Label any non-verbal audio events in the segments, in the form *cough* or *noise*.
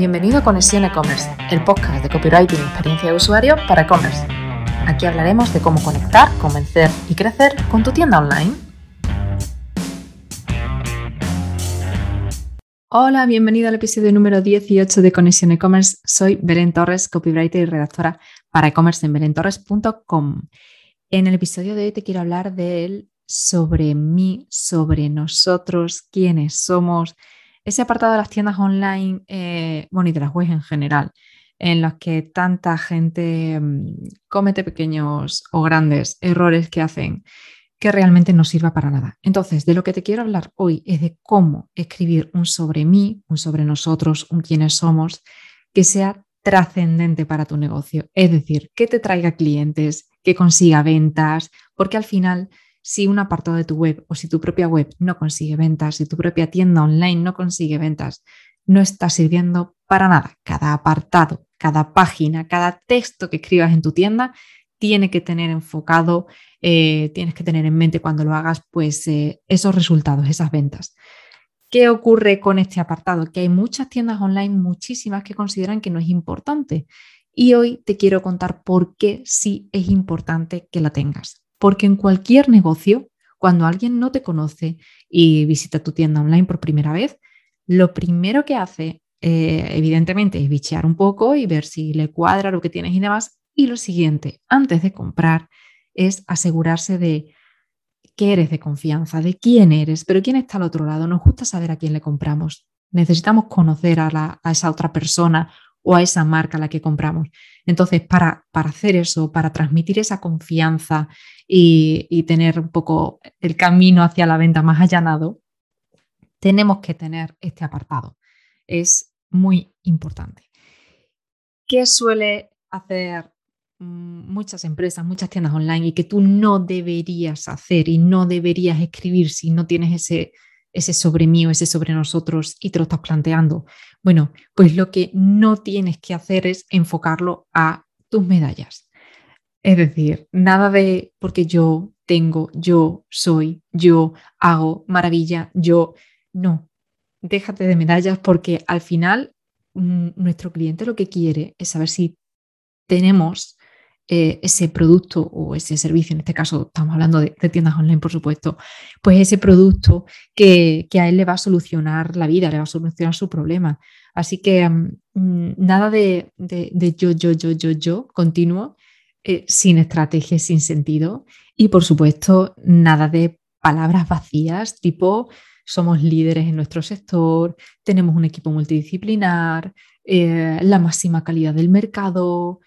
Bienvenido a Conexión E-Commerce, el podcast de copywriting y experiencia de usuario para e-commerce. Aquí hablaremos de cómo conectar, convencer y crecer con tu tienda online. Hola, bienvenido al episodio número 18 de Conexión E-Commerce. Soy Belén Torres, copywriter y redactora para e-commerce en belentorres.com. En el episodio de hoy te quiero hablar del sobre mí, sobre nosotros, quiénes somos, ese apartado de las tiendas online, eh, bueno, y de las webs en general, en los que tanta gente mm, comete pequeños o grandes errores que hacen que realmente no sirva para nada. Entonces, de lo que te quiero hablar hoy es de cómo escribir un sobre mí, un sobre nosotros, un quiénes somos, que sea trascendente para tu negocio. Es decir, que te traiga clientes, que consiga ventas, porque al final si un apartado de tu web o si tu propia web no consigue ventas, si tu propia tienda online no consigue ventas, no está sirviendo para nada. Cada apartado, cada página, cada texto que escribas en tu tienda tiene que tener enfocado, eh, tienes que tener en mente cuando lo hagas, pues eh, esos resultados, esas ventas. ¿Qué ocurre con este apartado? Que hay muchas tiendas online, muchísimas que consideran que no es importante. Y hoy te quiero contar por qué sí es importante que la tengas. Porque en cualquier negocio, cuando alguien no te conoce y visita tu tienda online por primera vez, lo primero que hace, eh, evidentemente, es bichear un poco y ver si le cuadra lo que tienes y demás. Y lo siguiente, antes de comprar, es asegurarse de que eres de confianza, de quién eres, pero quién está al otro lado. Nos gusta saber a quién le compramos. Necesitamos conocer a, a esa otra persona o a esa marca a la que compramos. Entonces, para, para hacer eso, para transmitir esa confianza y, tener un poco el camino hacia la venta más allanado, tenemos que tener este apartado. Es muy importante. ¿Qué suele hacer mm, muchas empresas, muchas tiendas online y que tú no deberías hacer y no deberías escribir si no tienes ese, ese sobre mí o ese sobre nosotros y te lo estás planteando? Bueno, pues lo que no tienes que hacer es enfocarlo a tus medallas. Es decir, nada de porque yo tengo, yo soy, yo hago maravilla, yo no. Déjate de medallas porque al final mm, nuestro cliente lo que quiere es saber si tenemos eh, ese producto o ese servicio, en este caso estamos hablando de, tiendas online, por supuesto, pues ese producto que, a él le va a solucionar la vida, le va a solucionar su problema. Así que mm, nada de, yo, yo, yo, yo, yo continuo, eh, sin estrategia, sin sentido. Y por supuesto, nada de palabras vacías, tipo somos líderes en nuestro sector, tenemos un equipo multidisciplinar, eh, la máxima calidad del mercado.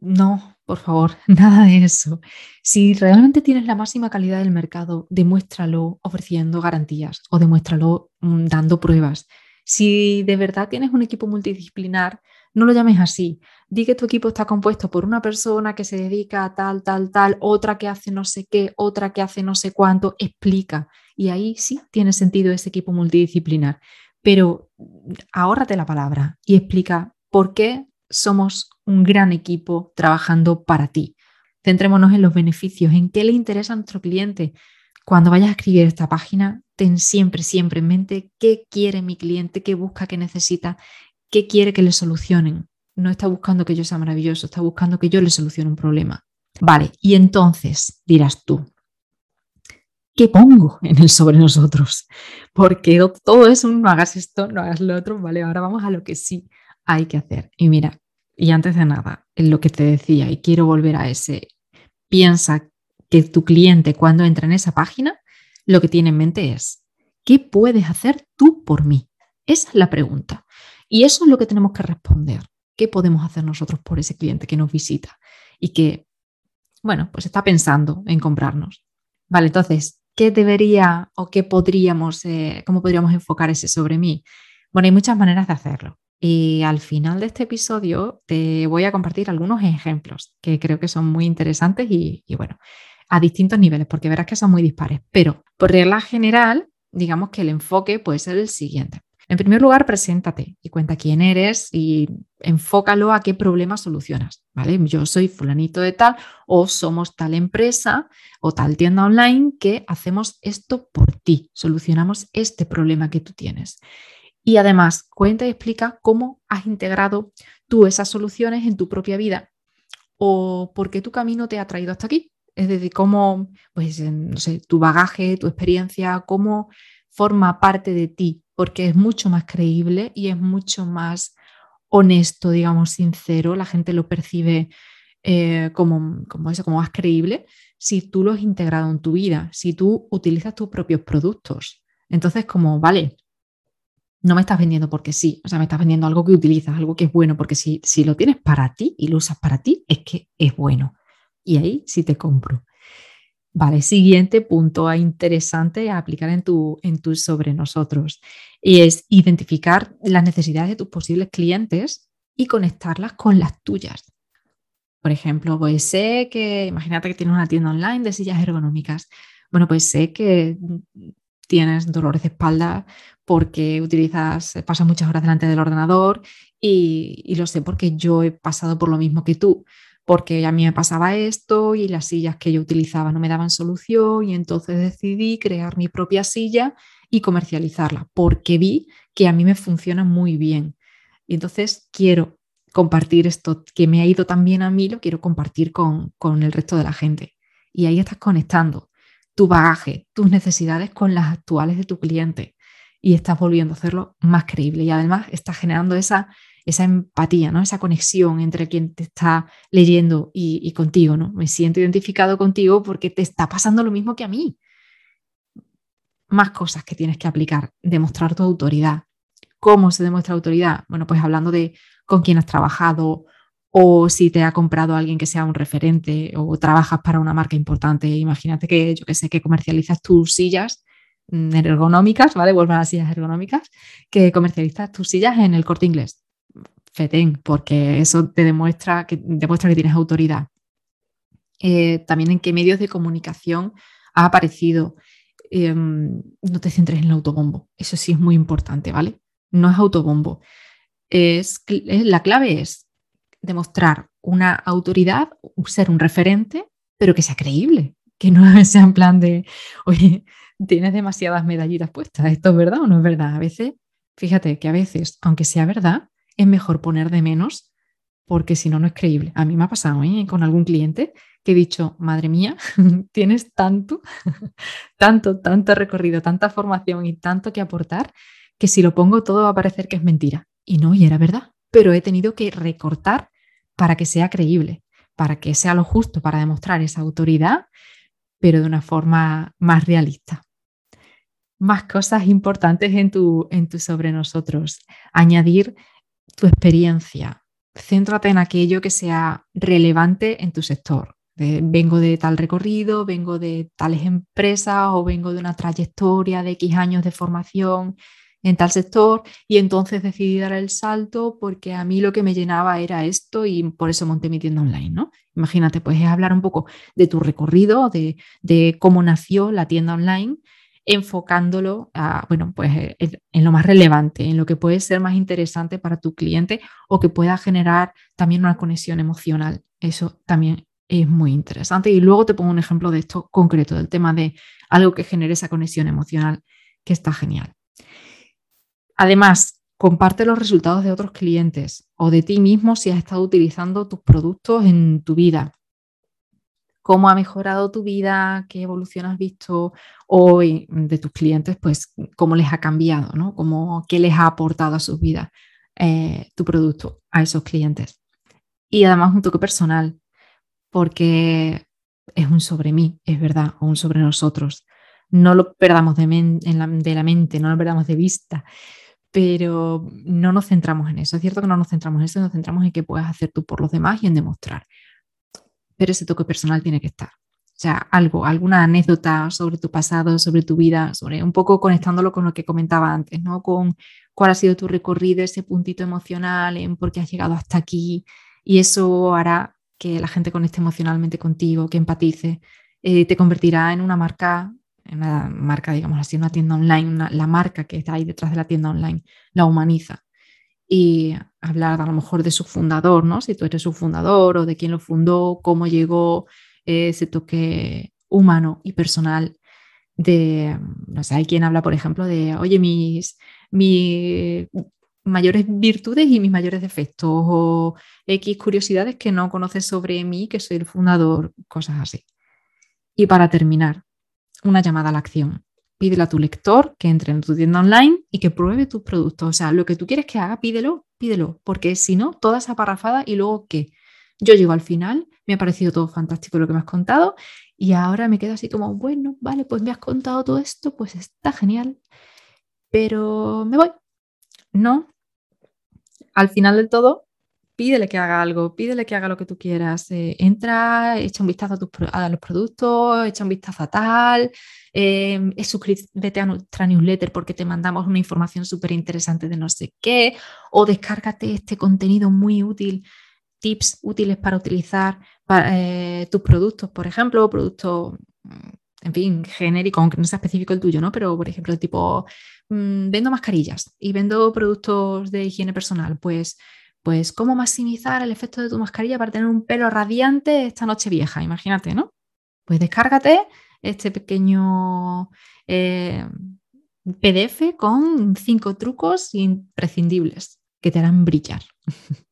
No, por favor, *laughs* nada de eso. Si realmente tienes la máxima calidad del mercado, demuéstralo ofreciendo garantías o demuéstralo mm, dando pruebas. Si de verdad tienes un equipo multidisciplinar, no lo llames así. Di que tu equipo está compuesto por una persona que se dedica a tal, tal, tal, otra que hace no sé qué, otra que hace no sé cuánto. Explica. Y ahí sí tiene sentido ese equipo multidisciplinar. Pero mm, ahórrate la palabra y explica por qué somos un gran equipo trabajando para ti. Centrémonos en los beneficios, en qué le interesa a nuestro cliente. Cuando vayas a escribir esta página, ten siempre, siempre en mente qué quiere mi cliente, qué busca, qué necesita, qué quiere que le solucionen. No está buscando que yo sea maravilloso, está buscando que yo le solucione un problema. Vale, y entonces dirás tú, ¿qué pongo en el sobre nosotros? Porque todo es un no hagas esto, no hagas lo otro, vale, ahora vamos a lo que sí hay que hacer. Y mira, y antes de nada, en lo que te decía, y quiero volver a ese, piensa que tu cliente cuando entra en esa página, lo que tiene en mente es, ¿qué puedes hacer tú por mí? Esa es la pregunta. Y eso es lo que tenemos que responder. ¿Qué podemos hacer nosotros por ese cliente que nos visita y que, bueno, pues está pensando en comprarnos? Vale, entonces, ¿qué debería o qué podríamos, eh, cómo podríamos enfocar ese sobre mí? Bueno, hay muchas maneras de hacerlo. Y al final de este episodio te voy a compartir algunos ejemplos que creo que son muy interesantes y, bueno, a distintos niveles, porque verás que son muy dispares. Pero por regla general, digamos que el enfoque puede ser el siguiente. En primer lugar, preséntate y cuenta quién eres y enfócalo a qué problema solucionas, ¿vale? Yo soy fulanito de tal o somos tal empresa o tal tienda online que hacemos esto por ti, solucionamos este problema que tú tienes. Y además, cuenta y explica cómo has integrado tú esas soluciones en tu propia vida o por qué tu camino te ha traído hasta aquí. Es decir, cómo, pues, no sé, tu bagaje, tu experiencia, cómo forma parte de ti, porque es mucho más creíble y es mucho más honesto, digamos, sincero. La gente lo percibe eh, como, como eso, como más creíble, si tú lo has integrado en tu vida, si tú utilizas tus propios productos. Entonces, como, vale, no me estás vendiendo porque sí, o sea, me estás vendiendo algo que utilizas, algo que es bueno, porque si, si lo tienes para ti y lo usas para ti, es que es bueno. Y ahí sí te compro. Vale, siguiente punto interesante a aplicar en tu, en sobre nosotros y es identificar las necesidades de tus posibles clientes y conectarlas con las tuyas. Por ejemplo, pues sé que, imagínate que tienes una tienda online de sillas ergonómicas. Bueno, pues sé que tienes dolores de espalda porque utilizas, pasas muchas horas delante del ordenador y, lo sé porque yo he pasado por lo mismo que tú, porque a mí me pasaba esto y las sillas que yo utilizaba no me daban solución y entonces decidí crear mi propia silla y comercializarla porque vi que a mí me funciona muy bien. Y entonces quiero compartir esto que me ha ido tan bien a mí, lo quiero compartir con, con el resto de la gente. Y ahí estás conectando tu bagaje, tus necesidades con las actuales de tu cliente y estás volviendo a hacerlo más creíble y además estás generando esa, esa empatía, ¿no? esa conexión entre quien te está leyendo y, contigo. ¿no? Me siento identificado contigo porque te está pasando lo mismo que a mí. Más cosas que tienes que aplicar, demostrar tu autoridad. ¿Cómo se demuestra autoridad? Bueno, pues hablando de con quién has trabajado o si te ha comprado alguien que sea un referente o trabajas para una marca importante. Imagínate que yo que sé que comercializas tus sillas ergonómicas, ¿vale? Vuelvan a las sillas ergonómicas, que comercializas tus sillas en el corte inglés. Fetén, porque eso te demuestra que, demuestra que tienes autoridad. Eh, también en qué medios de comunicación ha aparecido. Em, no te centres en el autobombo, eso sí es muy importante, ¿vale? No es autobombo es, la clave es demostrar una autoridad, ser un referente, pero que sea creíble, que no *laughs* sea en plan de, oye, tienes demasiadas medallitas puestas, ¿esto es verdad o no es verdad? A veces, fíjate que a veces, aunque sea verdad, es mejor poner de menos porque si no, no es creíble. A mí me ha pasado ¿eh? con algún cliente que he dicho, madre mía, *laughs* tienes tanto, *laughs* tanto, tanto recorrido, tanta formación y tanto que aportar, que si lo pongo todo va a parecer que es mentira. Y no, y era verdad, pero he tenido que recortar para que sea creíble, para que sea lo justo, para demostrar esa autoridad, pero de una forma más realista. Más cosas importantes en tu, en tu sobre nosotros. Añadir tu experiencia. Céntrate en aquello que sea relevante en tu sector. vengo de tal recorrido, vengo de tales empresas o vengo de una trayectoria de X años de formación en tal sector y entonces decidí dar el salto porque a mí lo que me llenaba era esto y por eso monté mi tienda online, ¿no? Imagínate, pues es hablar un poco de tu recorrido, de, de cómo nació la tienda online, enfocándolo bueno, pues eh, en, lo más relevante, en lo que puede ser más interesante para tu cliente o que pueda generar también una conexión emocional. Eso también es muy interesante. Y luego te pongo un ejemplo de esto concreto, del tema de algo que genere esa conexión emocional, que está genial. Además, comparte los resultados de otros clientes o de ti mismo si has estado utilizando tus productos en tu vida. Cómo ha mejorado tu vida, qué evolución has visto hoy de tus clientes, pues cómo les ha cambiado, ¿no? Cómo, qué les ha aportado a sus vidas eh, tu producto a esos clientes. Y además un toque personal, porque es un sobre mí, es verdad, o un sobre nosotros. No lo perdamos de, de la mente, no lo perdamos de vista pero no nos centramos en eso. Es cierto que no nos centramos en eso, nos centramos en qué puedes hacer tú por los demás y en demostrar. Ese toque personal tiene que estar. O sea, algo, alguna anécdota sobre tu pasado, sobre tu vida, sobre un poco conectándolo con lo que comentaba antes, ¿no? Con cuál ha sido tu recorrido, ese puntito emocional, en por qué has llegado hasta aquí. Y eso hará que la gente conecte emocionalmente contigo, que empatice, eh, te convertirá en una marca una marca, digamos así, una tienda online, la marca que está ahí detrás de la tienda online, la humaniza. Y hablar a lo mejor de su fundador, ¿no? Si tú eres su fundador o de quién lo fundó, cómo llegó ese toque humano y personal de, no sé, hay quien habla, por ejemplo, de, oye, mis, mis mayores virtudes y mis mayores defectos o X curiosidades que no conoces sobre mí, que soy el fundador, cosas así. Y para terminar, una llamada a la acción. Pídele a tu lector que entre en tu tienda online y que pruebe tus productos. O sea, lo que tú quieres que haga, pídelo, pídelo, porque si no, toda esa parrafada y luego qué. Yo llego al final, me ha parecido todo fantástico lo que me has contado y ahora me quedo así como, bueno, vale, pues me has contado todo esto, pues está genial, pero me voy. No, al final del todo, pídele que haga algo, pídele que haga lo que tú quieras. Eh, entra, echa un vistazo a, los productos, echa un vistazo a tal, eh, suscríbete a nuestra newsletter porque te mandamos una información súper interesante de no sé qué, o descárgate este contenido muy útil, tips útiles para utilizar eh, tus productos, por ejemplo, productos mm, en fin, genérico, aunque no sea específico el tuyo, ¿no? Pero, por ejemplo, tipo, mm, vendo mascarillas y vendo productos de higiene personal, pues, pues, ¿cómo maximizar el efecto de tu mascarilla para tener un pelo radiante esta noche vieja? Imagínate, ¿no? Pues descárgate este pequeño eh, PDF con cinco trucos imprescindibles que te harán brillar. *laughs*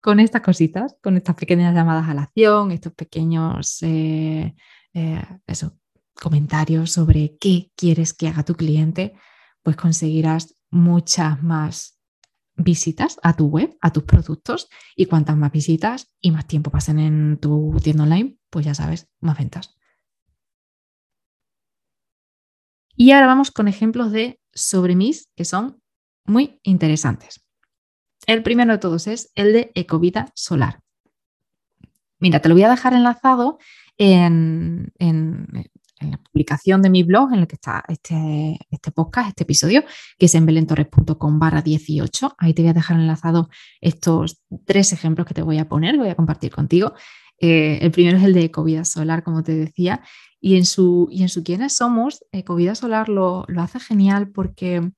con estas cositas, con estas pequeñas llamadas a la acción, estos pequeños eh, eh, eso, comentarios sobre qué quieres que haga tu cliente, pues conseguirás muchas más visitas a tu web, a tus productos y cuantas más visitas y más tiempo pasen en tu tienda online, pues ya sabes, más ventas. Y ahora vamos con ejemplos de sobre mis que son muy interesantes. El primero de todos es el de Ecovida Solar. Mira, te lo voy a dejar enlazado en, la publicación de mi blog en el que está este, este podcast, este episodio, que es en belentorres.com barra 18. Ahí te voy a dejar enlazado estos tres ejemplos que te voy a poner, voy a compartir contigo. Eh, el primero es el de Ecovida Solar, como te decía, y en su, y en su quiénes somos, Ecovida Solar lo, lo hace genial porque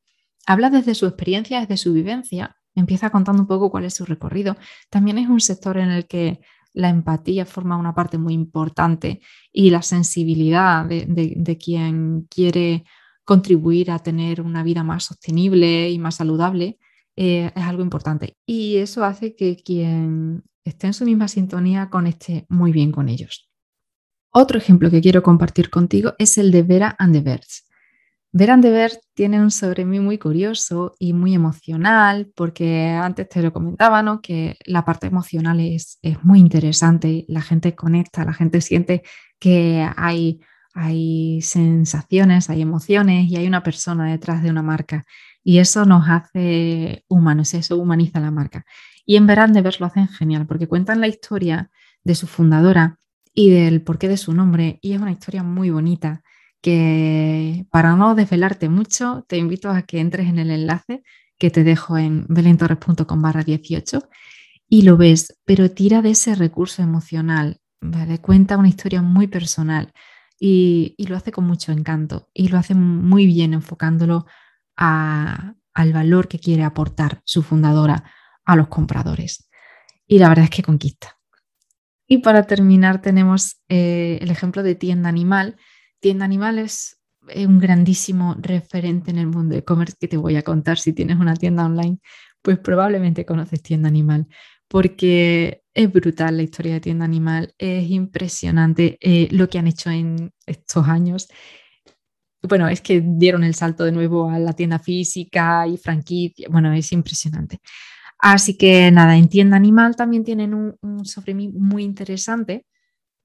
habla desde su experiencia, desde su vivencia, empieza contando un poco cuál es su recorrido. También es un sector en el que la empatía forma una parte muy importante y la sensibilidad de, quien quiere contribuir a tener una vida más sostenible y más saludable eh, es algo importante. Y eso hace que quien esté en su misma sintonía conecte muy bien con ellos. Otro ejemplo que quiero compartir contigo es el de Vera and the Birds. Verán de ver tiene un sobre mí muy curioso y muy emocional, porque antes te lo comentaba, ¿no? que la parte emocional es, es muy interesante, la gente conecta, la gente siente que hay, hay sensaciones, hay emociones y hay una persona detrás de una marca. Y eso nos hace humanos, eso humaniza la marca. Y en Verán de ver lo hacen genial, porque cuentan la historia de su fundadora y del porqué de su nombre, y es una historia muy bonita para no desvelarte mucho, te invito a que entres en el enlace que te dejo en belentorres.com barra 18 y lo ves, pero tira de ese recurso emocional, ¿vale? Cuenta una historia muy personal y, lo hace con mucho encanto y lo hace muy bien enfocándolo al valor que quiere aportar su fundadora a los compradores. Y la verdad es que conquista. Y para terminar tenemos eh, el ejemplo de tienda animal, Tienda Animales es un grandísimo referente en el mundo de e-commerce que te voy a contar. Si tienes una tienda online, pues probablemente conoces Tienda Animal, porque es brutal la historia de Tienda Animal, es impresionante eh, lo que han hecho en estos años. Bueno, es que dieron el salto de nuevo a la tienda física y franquicia. Bueno, es impresionante. Así que nada, en Tienda Animal también tienen un, un sobre mí muy interesante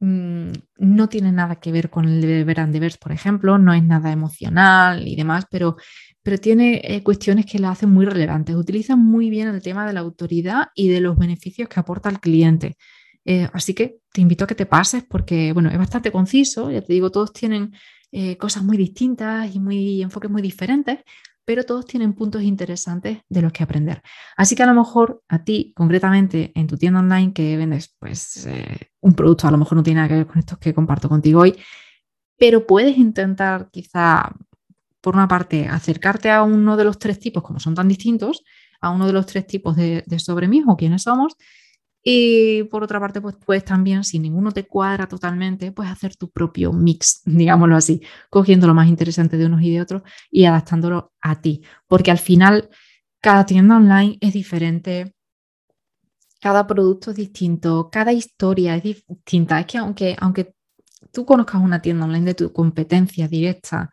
Mm, no tiene nada que ver con el de Verandevers, por ejemplo, no es nada emocional y demás, pero, pero tiene eh, cuestiones que la hacen muy relevantes. Utiliza muy bien el tema de la autoridad y de los beneficios que aporta al cliente. Eh, así que te invito a que te pases porque, bueno, es bastante conciso, ya te digo, todos tienen eh, cosas muy distintas y muy enfoques muy diferentes, pero todos tienen puntos interesantes de los que aprender. Así que a lo mejor a ti, concretamente en tu tienda online que vendes pues, eh, un producto, a lo mejor no tiene nada que ver con estos que comparto contigo hoy, pero puedes intentar quizá, por una parte, acercarte a uno de los tres tipos, como son tan distintos, a uno de los tres tipos de, de sobre o quiénes somos, Y por otra parte, pues puedes también, si ninguno te cuadra totalmente, pues hacer tu propio mix, *laughs* digámoslo así, cogiendo lo más interesante de unos y de otros y adaptándolo a ti. Porque al final, cada tienda online es diferente, cada producto es distinto, cada historia es distinta. Es que aunque, aunque tú conozcas una tienda online de tu competencia directa,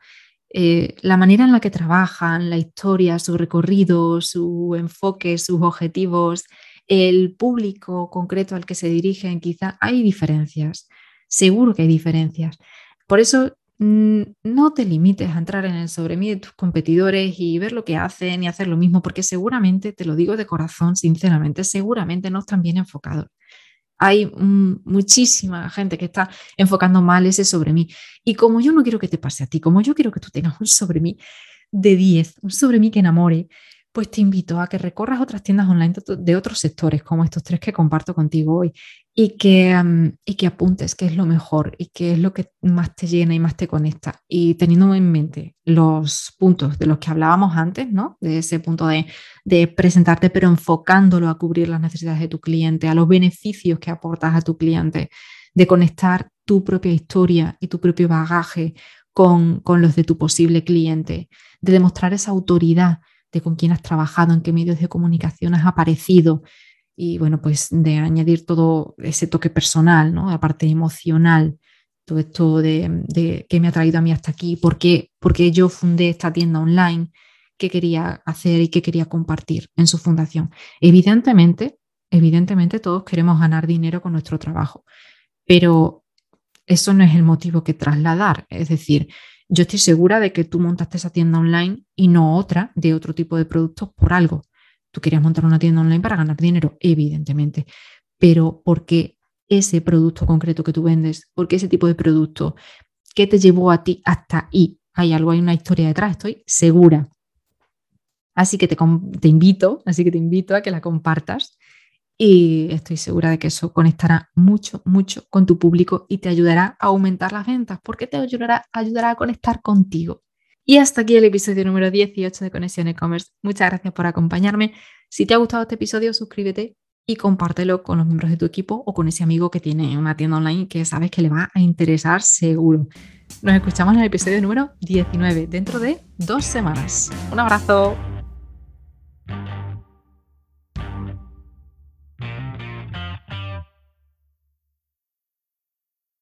eh, la manera en la que trabajan, la historia, su recorrido, su enfoque, sus objetivos, el público concreto al que se dirigen, quizá hay diferencias, seguro que hay diferencias. Por eso mm, no te limites a entrar en el sobre mí de tus competidores y ver lo que hacen y hacer lo mismo, porque seguramente, te lo digo de corazón, sinceramente, seguramente no están bien enfocados. Hay mm, muchísima gente que está enfocando mal ese sobre mí. Y como yo no quiero que te pase a ti, como yo quiero que tú tengas un sobre mí de 10, un sobre mí que enamore, pues te invito a que recorras otras tiendas online de otros sectores, como estos tres que comparto contigo hoy, y que, y que apuntes qué es lo mejor y qué es lo que más te llena y más te conecta. Y teniendo en mente los puntos de los que hablábamos antes, ¿no? De ese punto de, de presentarte, pero enfocándolo a cubrir las necesidades de tu cliente, a los beneficios que aportas a tu cliente, de conectar tu propia historia y tu propio bagaje con, con los de tu posible cliente, de demostrar esa autoridad de con quién has trabajado, en qué medios de comunicación has aparecido y bueno, pues de añadir todo ese toque personal, ¿no? La parte emocional, todo esto de, de qué me ha traído a mí hasta aquí, por qué, porque yo fundé esta tienda online, qué quería hacer y qué quería compartir en su fundación. Evidentemente, evidentemente todos queremos ganar dinero con nuestro trabajo, pero eso no es el motivo que trasladar. Es decir, yo estoy segura de que tú montaste esa tienda online y no otra de otro tipo de productos por algo. Tú querías montar una tienda online para ganar dinero, evidentemente, pero porque ese producto concreto que tú vendes, porque ese tipo de producto, ¿qué te llevó a ti hasta ahí? Hay algo, hay una historia detrás, estoy segura. Así que te, te invito, así que te invito a que la compartas y estoy segura de que eso conectará mucho, mucho con tu público y te ayudará a aumentar las ventas porque te ayudará, ayudará a conectar contigo. Y hasta aquí el episodio número 18 de Conexión E-Commerce. Muchas gracias por acompañarme. Si te ha gustado este episodio, suscríbete y compártelo con los miembros de tu equipo o con ese amigo que tiene una tienda online que sabes que le va a interesar seguro. Nos escuchamos en el episodio número 19 dentro de dos semanas. Un abrazo.